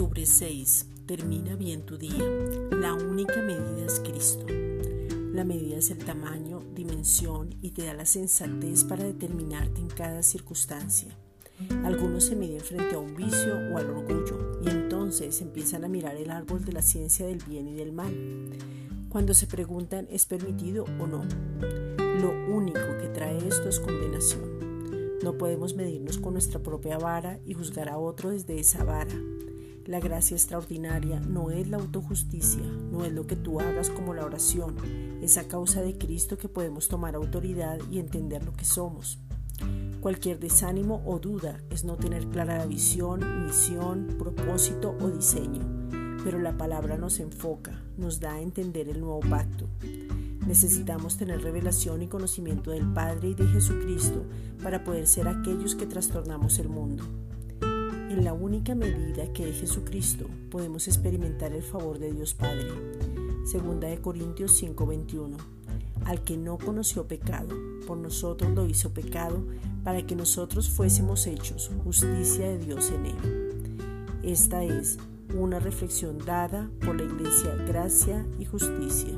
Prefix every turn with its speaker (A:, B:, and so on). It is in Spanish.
A: 6. Termina bien tu día. La única medida es Cristo. La medida es el tamaño, dimensión y te da la sensatez para determinarte en cada circunstancia. Algunos se miden frente a un vicio o al orgullo y entonces empiezan a mirar el árbol de la ciencia del bien y del mal. Cuando se preguntan ¿es permitido o no? Lo único que trae esto es condenación. No podemos medirnos con nuestra propia vara y juzgar a otro desde esa vara. La gracia extraordinaria no es la autojusticia, no es lo que tú hagas como la oración, es a causa de Cristo que podemos tomar autoridad y entender lo que somos. Cualquier desánimo o duda es no tener clara la visión, misión, propósito o diseño, pero la palabra nos enfoca, nos da a entender el nuevo pacto. Necesitamos tener revelación y conocimiento del Padre y de Jesucristo para poder ser aquellos que trastornamos el mundo. En la única medida que es Jesucristo podemos experimentar el favor de Dios Padre. Segunda de Corintios 5:21. Al que no conoció pecado, por nosotros lo hizo pecado, para que nosotros fuésemos hechos justicia de Dios en él. Esta es una reflexión dada por la Iglesia Gracia y Justicia.